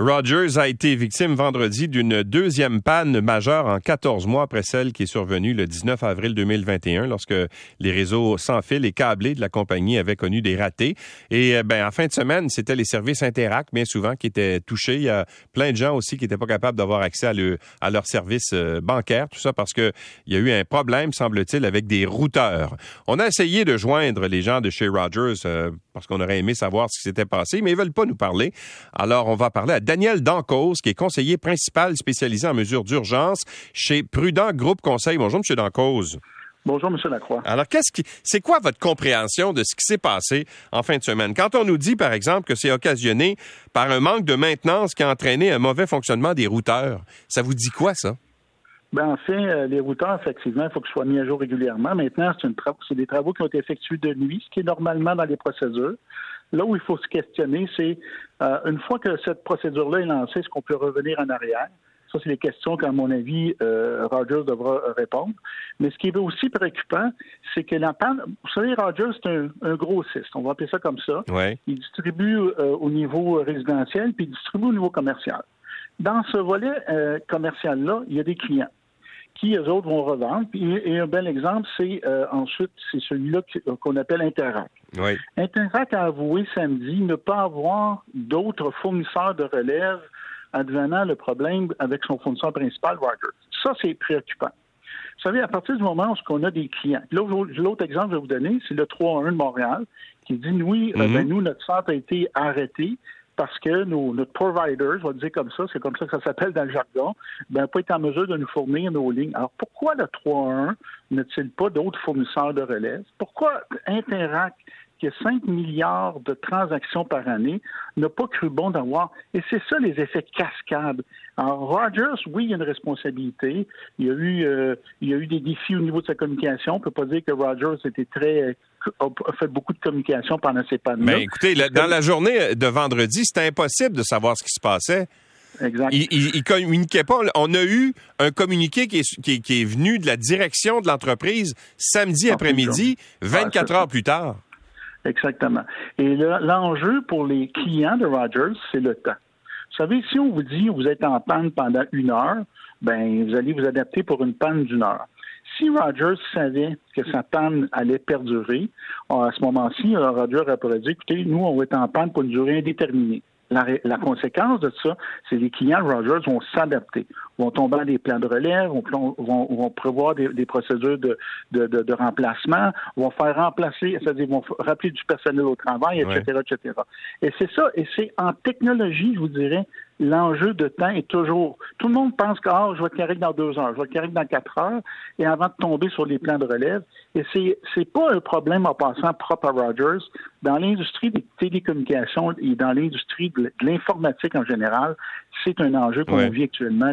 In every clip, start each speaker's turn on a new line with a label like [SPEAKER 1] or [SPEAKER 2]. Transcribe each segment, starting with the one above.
[SPEAKER 1] Rogers a été victime vendredi d'une deuxième panne majeure en 14 mois après celle qui est survenue le 19 avril 2021 lorsque les réseaux sans fil et câblés de la compagnie avaient connu des ratés. Et euh, ben, en fin de semaine, c'était les services Interact, bien souvent, qui étaient touchés. Il y a plein de gens aussi qui n'étaient pas capables d'avoir accès à, le, à leurs services euh, bancaires, tout ça parce qu'il y a eu un problème, semble-t-il, avec des routeurs. On a essayé de joindre les gens de chez Rogers euh, parce qu'on aurait aimé savoir ce qui s'était passé, mais ils veulent pas nous parler. Alors, on va parler à Daniel Dancause, qui est conseiller principal spécialisé en mesures d'urgence chez Prudent Groupe Conseil. Bonjour, M. Dancause.
[SPEAKER 2] Bonjour, M. Lacroix.
[SPEAKER 1] Alors, qu'est-ce qui, c'est quoi votre compréhension de ce qui s'est passé en fin de semaine? Quand on nous dit, par exemple, que c'est occasionné par un manque de maintenance qui a entraîné un mauvais fonctionnement des routeurs, ça vous dit quoi, ça?
[SPEAKER 2] Ben, en fait, euh, les routeurs, effectivement, il faut qu'ils soient mis à jour régulièrement. Maintenant, c'est des travaux qui ont été effectués de nuit, ce qui est normalement dans les procédures. Là où il faut se questionner, c'est euh, une fois que cette procédure-là est lancée, est-ce qu'on peut revenir en arrière? Ça, c'est les questions qu'à mon avis, euh, Rogers devra répondre. Mais ce qui est aussi préoccupant, c'est que la panne, vous savez, Rogers, c'est un, un, grossiste, on va appeler ça comme ça. Il distribue euh, au niveau résidentiel, puis il distribue au niveau commercial. Dans ce volet euh, commercial-là, il y a des clients qui, eux autres, vont revendre. Et un bel exemple, c'est euh, ensuite, c'est celui-là qu'on appelle Interac.
[SPEAKER 1] Oui.
[SPEAKER 2] Interac a avoué samedi ne pas avoir d'autres fournisseurs de relève advenant le problème avec son fournisseur principal, Rogers. Ça, c'est préoccupant. Vous savez, à partir du moment où on a des clients, l'autre exemple que je vais vous donner, c'est le 3-1 de Montréal, qui dit, oui, euh, ben, nous, notre centre a été arrêté parce que nos, notre provider, je vais dire comme ça, c'est comme ça que ça s'appelle dans le jargon, ben, pas être en mesure de nous fournir nos lignes. Alors, pourquoi le 3-1 n'a-t-il pas d'autres fournisseurs de relève? Pourquoi Interact qui a 5 milliards de transactions par année, n'a pas cru bon d'avoir. Et c'est ça les effets cascades. Alors, Rogers, oui, il y a une responsabilité. Il y a eu, euh, il y a eu des défis au niveau de sa communication. On ne peut pas dire que Rogers était très a fait beaucoup de communication pendant ces pannes
[SPEAKER 1] Mais écoutez, dans la journée de vendredi, c'était impossible de savoir ce qui se passait.
[SPEAKER 2] Exact.
[SPEAKER 1] Il, il, communiquait pas. On a eu un communiqué qui est, qui, qui est venu de la direction de l'entreprise samedi après-midi, 24 heures plus tard.
[SPEAKER 2] Exactement. Et l'enjeu pour les clients de Rogers, c'est le temps. Vous savez, si on vous dit vous êtes en panne pendant une heure, ben vous allez vous adapter pour une panne d'une heure. Si Rogers savait que sa panne allait perdurer, à ce moment-ci, Rogers aurait dit écoutez, nous, on va être en panne pour une durée indéterminée. La, conséquence de ça, c'est que les clients Rogers vont s'adapter, vont tomber dans des plans de relève, vont, vont, prévoir des, procédures de, de, de, remplacement, vont faire remplacer, c'est-à-dire vont rappeler du personnel au travail, etc., etc. Et c'est ça, et c'est en technologie, je vous dirais, l'enjeu de temps est toujours. Tout le monde pense que ah, je vais être correct dans deux heures, je vais être correct dans quatre heures, et avant de tomber sur les plans de relève. Et c'est c'est pas un problème en passant propre à Rogers. Dans l'industrie des télécommunications et dans l'industrie de l'informatique en général, c'est un enjeu qu'on vit actuellement,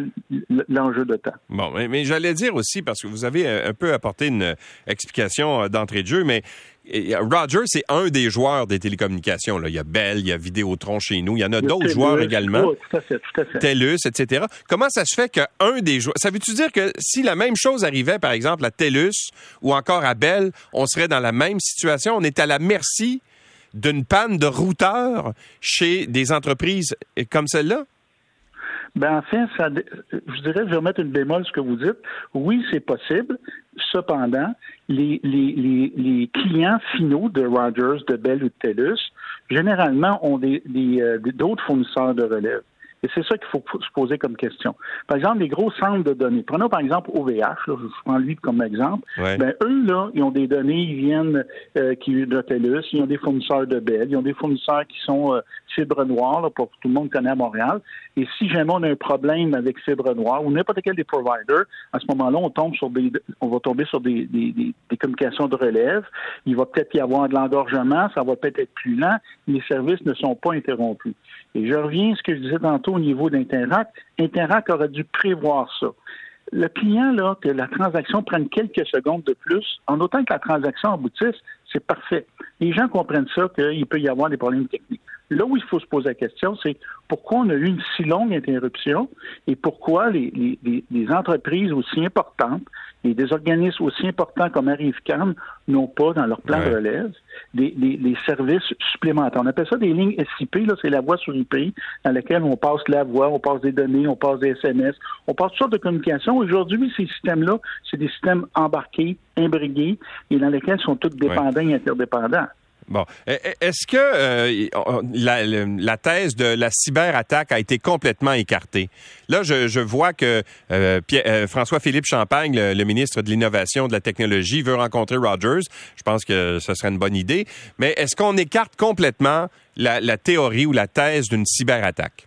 [SPEAKER 2] l'enjeu de temps.
[SPEAKER 1] Bon, mais, mais j'allais dire aussi, parce que vous avez un peu apporté une explication euh, d'entrée de jeu, mais Roger, c'est un des joueurs des télécommunications. Là. Il y a Bell, il y a Vidéotron chez nous, il y en a d'autres joueurs également.
[SPEAKER 2] Oui, tout à fait, tout à fait.
[SPEAKER 1] TELUS, etc. Comment ça se fait qu'un des joueurs... Ça veut-tu dire que si la même chose arrivait, par exemple, à TELUS ou encore à Bell, on serait dans la même situation? On est à la merci d'une panne de routeur chez des entreprises comme celle-là?
[SPEAKER 2] Ben enfin, ça, je dirais, je vais mettre une bémol ce que vous dites. Oui, c'est possible. Cependant, les, clients finaux de Rogers, de Bell ou de TELUS, généralement ont euh, d'autres fournisseurs de relève. Et c'est ça qu'il faut se poser comme question. Par exemple, les gros centres de données. Prenons par exemple OVH, là, je prends lui comme exemple. Ben, eux, là, ils ont des données, ils viennent euh, qui de TELUS, ils ont des fournisseurs de Bell, ils ont des fournisseurs qui sont euh, Fibre Noire, là, pour tout le monde connaît à Montréal. Et si jamais on a un problème avec Fibre Noire ou n'importe quel des providers, à ce moment-là, on tombe sur des on va tomber sur des, des, des, communications de relève. Il va peut-être y avoir de l'engorgement, ça va peut-être être plus lent, les services ne sont pas interrompus. Et je reviens à ce que je disais tantôt au niveau d'Interact. Interact aurait dû prévoir ça. Le client, là, que la transaction prenne quelques secondes de plus, en autant que la transaction aboutisse, c'est parfait. Les gens comprennent ça, qu'il peut y avoir des problèmes techniques. Là où il faut se poser la question, c'est pourquoi on a eu une si longue interruption et pourquoi les, entreprises aussi importantes et des organismes aussi importants comme Arrive-Can n'ont pas dans leur plan de relève des, services supplémentaires. On appelle ça des lignes SIP, là, c'est la voie sur IP, dans laquelle on passe la voix, on passe des données, on passe des SMS, on passe toutes sortes de communications. Aujourd'hui, ces systèmes-là, c'est des systèmes embarqués, imbrigués, et dans lesquels sont tous dépendants et interdépendants.
[SPEAKER 1] Bon. E, e, est-ce que euh, la, thèse de la cyberattaque a été complètement écartée? Là, je, vois que euh, euh, François-Philippe Champagne, le, ministre de l'Innovation, de la Technologie, veut rencontrer Rogers. Je pense que ce serait une bonne idée. Mais est-ce qu'on écarte complètement la théorie ou la thèse d'une cyberattaque?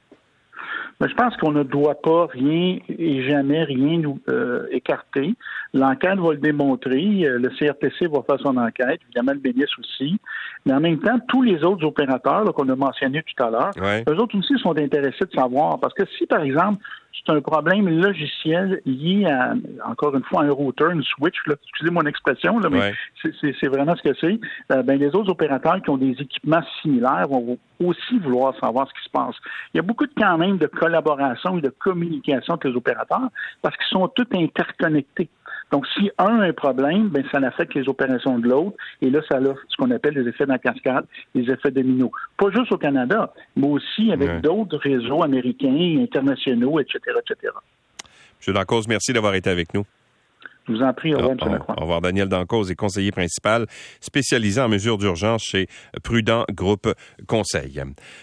[SPEAKER 2] Mais je pense qu'on ne doit pas rien et jamais rien nous euh, écarter. L'enquête va le démontrer. Euh, le CRTC va faire son enquête, évidemment le ministre aussi. Mais en même temps, tous les autres opérateurs qu'on a mentionnés tout à l'heure, eux autres aussi sont intéressés de savoir. Parce que si, par exemple, c'est un problème logiciel lié à, encore une fois, un router, une switch, excusez mon expression, là, mais c'est vraiment ce que c'est. Euh, ben, les autres opérateurs qui ont des équipements similaires vont aussi vouloir savoir ce qui se passe. Il y a beaucoup de, quand même de collaboration et de communication avec les opérateurs parce qu'ils sont tous interconnectés. Donc, si un a un problème, ben, ça affecte les opérations de l'autre. Et là, ça a ce qu'on appelle les effets dans cascade, les effets dominos. Pas juste au Canada, mais aussi avec d'autres réseaux américains, internationaux, etc., etc.
[SPEAKER 1] M. Dancause, merci d'avoir été avec nous.
[SPEAKER 2] Je vous en prie. Au revoir, M. Lacroix.
[SPEAKER 1] Au revoir. Daniel Dancause est conseiller principal spécialisé en mesures d'urgence chez Prudent Groupe Conseil.